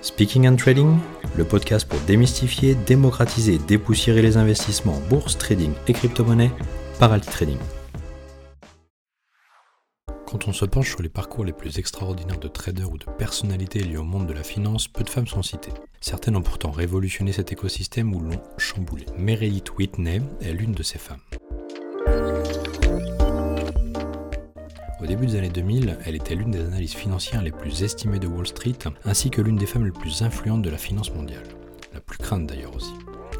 Speaking and Trading, le podcast pour démystifier, démocratiser dépoussiérer les investissements en bourse, trading et crypto-monnaie par Alti Trading. Quand on se penche sur les parcours les plus extraordinaires de traders ou de personnalités liées au monde de la finance, peu de femmes sont citées. Certaines ont pourtant révolutionné cet écosystème ou l'ont chamboulé. Meredith Whitney est l'une de ces femmes. Début des années 2000, elle était l'une des analystes financières les plus estimées de Wall Street, ainsi que l'une des femmes les plus influentes de la finance mondiale. La plus crainte d'ailleurs aussi.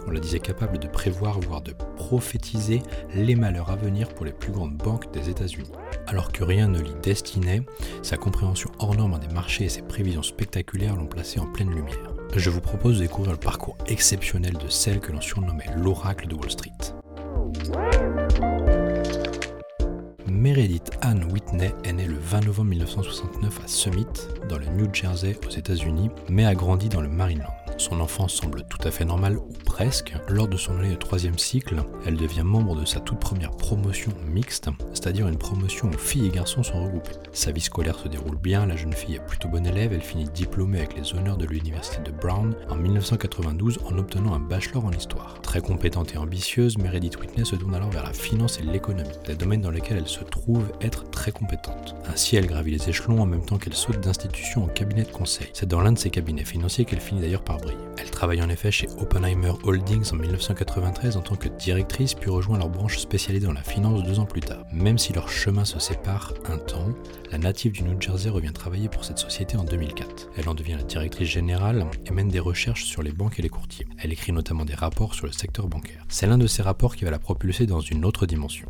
On la disait capable de prévoir, voire de prophétiser les malheurs à venir pour les plus grandes banques des États-Unis. Alors que rien ne l'y destinait, sa compréhension hors norme des marchés et ses prévisions spectaculaires l'ont placée en pleine lumière. Je vous propose de découvrir le parcours exceptionnel de celle que l'on surnommait l'oracle de Wall Street. Meredith Ann Whitney est née le 20 novembre 1969 à Summit, dans le New Jersey aux États-Unis, mais a grandi dans le Maryland. Son enfance semble tout à fait normale, ou presque. Lors de son année de troisième cycle, elle devient membre de sa toute première promotion mixte, c'est-à-dire une promotion où filles et garçons sont regroupés. Sa vie scolaire se déroule bien, la jeune fille est plutôt bonne élève, elle finit diplômée avec les honneurs de l'université de Brown en 1992 en obtenant un bachelor en histoire. Très compétente et ambitieuse, Meredith Whitney se tourne alors vers la finance et l'économie, des domaines dans lesquels elle se trouve être très compétente. Ainsi, elle gravit les échelons en même temps qu'elle saute d'institution en cabinet de conseil. C'est dans l'un de ces cabinets financiers qu'elle finit d'ailleurs par elle travaille en effet chez Oppenheimer Holdings en 1993 en tant que directrice, puis rejoint leur branche spécialisée dans la finance deux ans plus tard. Même si leurs chemins se séparent un temps, la native du New Jersey revient travailler pour cette société en 2004. Elle en devient la directrice générale et mène des recherches sur les banques et les courtiers. Elle écrit notamment des rapports sur le secteur bancaire. C'est l'un de ces rapports qui va la propulser dans une autre dimension.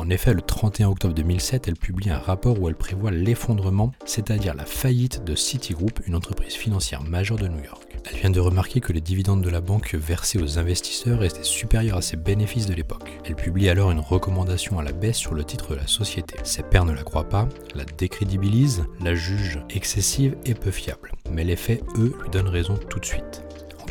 En effet, le 31 octobre 2007, elle publie un rapport où elle prévoit l'effondrement, c'est-à-dire la faillite de Citigroup, une entreprise financière majeure de New York. Elle vient de remarquer que les dividendes de la banque versés aux investisseurs étaient supérieurs à ses bénéfices de l'époque. Elle publie alors une recommandation à la baisse sur le titre de la société. Ses pairs ne la croient pas, la décrédibilisent, la jugent excessive et peu fiable. Mais les faits, eux, lui donnent raison tout de suite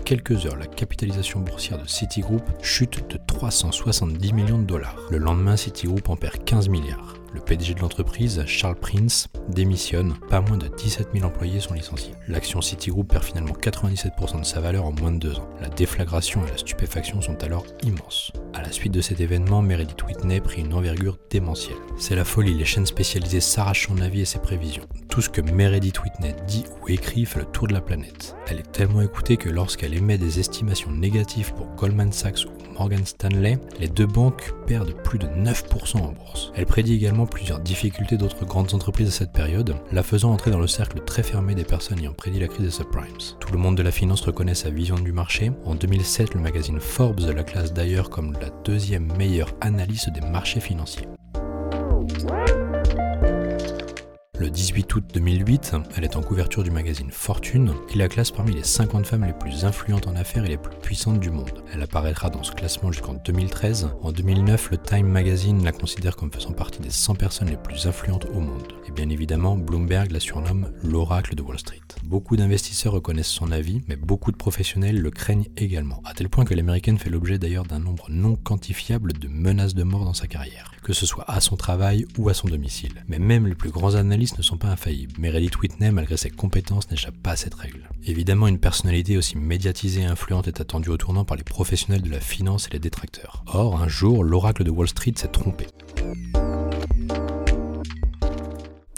quelques heures, la capitalisation boursière de Citigroup chute de 370 millions de dollars. Le lendemain, Citigroup en perd 15 milliards. Le PDG de l'entreprise, Charles Prince, démissionne. Pas moins de 17 000 employés sont licenciés. L'action Citigroup perd finalement 97% de sa valeur en moins de deux ans. La déflagration et la stupéfaction sont alors immenses. À la suite de cet événement, Meredith Whitney prit une envergure démentielle. C'est la folie, les chaînes spécialisées s'arrachent son avis et ses prévisions. Tout ce que Meredith Whitney dit ou écrit fait le tour de la planète. Elle est tellement écoutée que lorsqu'elle émet des estimations négatives pour Goldman Sachs ou Morgan Stanley, les deux banques perdent plus de 9% en bourse. Elle prédit également plusieurs difficultés d'autres grandes entreprises à cette période, la faisant entrer dans le cercle très fermé des personnes ayant prédit la crise des subprimes. Tout le monde de la finance reconnaît sa vision du marché. En 2007, le magazine Forbes la classe d'ailleurs comme la deuxième meilleure analyse des marchés financiers. Le 18 août 2008, elle est en couverture du magazine Fortune qui la classe parmi les 50 femmes les plus influentes en affaires et les plus puissantes du monde. Elle apparaîtra dans ce classement jusqu'en 2013. En 2009, le Time Magazine la considère comme faisant partie des 100 personnes les plus influentes au monde. Et bien évidemment, Bloomberg la surnomme l'oracle de Wall Street. Beaucoup d'investisseurs reconnaissent son avis, mais beaucoup de professionnels le craignent également, à tel point que l'américaine fait l'objet d'ailleurs d'un nombre non quantifiable de menaces de mort dans sa carrière, que ce soit à son travail ou à son domicile. Mais même les plus grands analystes ne sont pas infaillibles. Meredith Whitney, malgré ses compétences, n'échappe pas à cette règle. Évidemment, une personnalité aussi médiatisée et influente est attendue au tournant par les professionnels de la finance et les détracteurs. Or, un jour, l'oracle de Wall Street s'est trompé.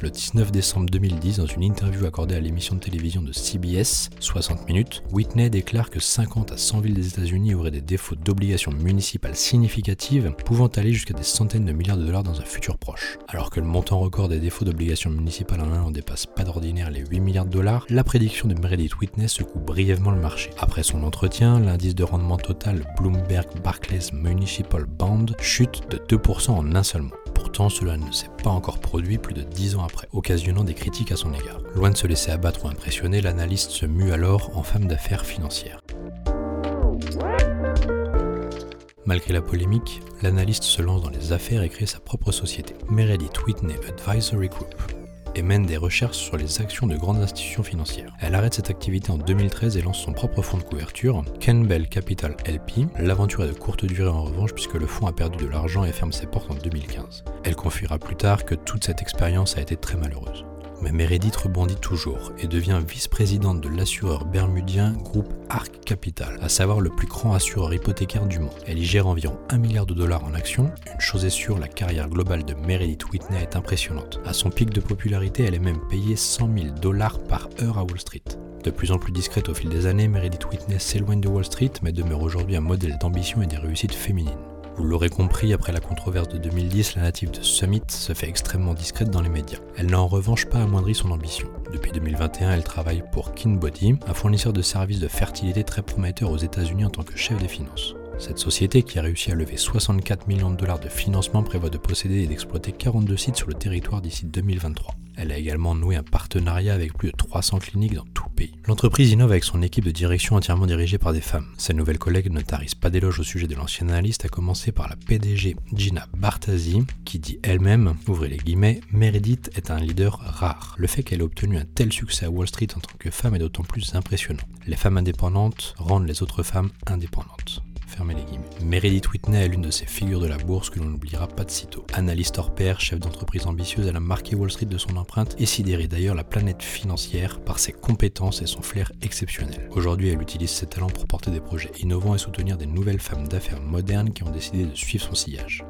Le 19 décembre 2010, dans une interview accordée à l'émission de télévision de CBS, 60 minutes, Whitney déclare que 50 à 100 villes des États-Unis auraient des défauts d'obligations municipales significatives, pouvant aller jusqu'à des centaines de milliards de dollars dans un futur proche. Alors que le montant record des défauts d'obligations municipales en un an dépasse pas d'ordinaire les 8 milliards de dollars, la prédiction de Meredith Whitney secoue brièvement le marché. Après son entretien, l'indice de rendement total Bloomberg Barclays Municipal Bond chute de 2% en un seul mois. Pourtant, cela ne s'est pas encore produit plus de 10 ans après, occasionnant des critiques à son égard. Loin de se laisser abattre ou impressionner, l'analyste se mue alors en femme d'affaires financière. Malgré la polémique, l'analyste se lance dans les affaires et crée sa propre société, Meredith Whitney Advisory Group et mène des recherches sur les actions de grandes institutions financières. Elle arrête cette activité en 2013 et lance son propre fonds de couverture, Campbell Capital LP. L'aventure est de courte durée en revanche puisque le fonds a perdu de l'argent et ferme ses portes en 2015. Elle confiera plus tard que toute cette expérience a été très malheureuse. Mais Meredith rebondit toujours et devient vice-présidente de l'assureur bermudien groupe Arc Capital, à savoir le plus grand assureur hypothécaire du monde. Elle y gère environ 1 milliard de dollars en actions. Une chose est sûre, la carrière globale de Meredith Whitney est impressionnante. À son pic de popularité, elle est même payée 100 000 dollars par heure à Wall Street. De plus en plus discrète au fil des années, Meredith Whitney s'éloigne de Wall Street mais demeure aujourd'hui un modèle d'ambition et des réussites féminines. Vous l'aurez compris, après la controverse de 2010, la native de Summit se fait extrêmement discrète dans les médias. Elle n'a en revanche pas amoindri son ambition. Depuis 2021, elle travaille pour Kinbody, un fournisseur de services de fertilité très prometteur aux États-Unis en tant que chef des finances. Cette société, qui a réussi à lever 64 millions de dollars de financement, prévoit de posséder et d'exploiter 42 sites sur le territoire d'ici 2023. Elle a également noué un partenariat avec plus de 300 cliniques dans tout L'entreprise innove avec son équipe de direction entièrement dirigée par des femmes. Ses nouvelles collègues ne tarissent pas d'éloges au sujet de l'ancien analyste, à commencer par la PDG Gina Bartasi, qui dit elle-même, ouvrez les guillemets, Meredith est un leader rare. Le fait qu'elle ait obtenu un tel succès à Wall Street en tant que femme est d'autant plus impressionnant. Les femmes indépendantes rendent les autres femmes indépendantes. Meredith Whitney est l'une de ces figures de la bourse que l'on n'oubliera pas de sitôt. Analyste hors chef d'entreprise ambitieuse, elle a marqué Wall Street de son empreinte et sidéré d'ailleurs la planète financière par ses compétences et son flair exceptionnel. Aujourd'hui, elle utilise ses talents pour porter des projets innovants et soutenir des nouvelles femmes d'affaires modernes qui ont décidé de suivre son sillage.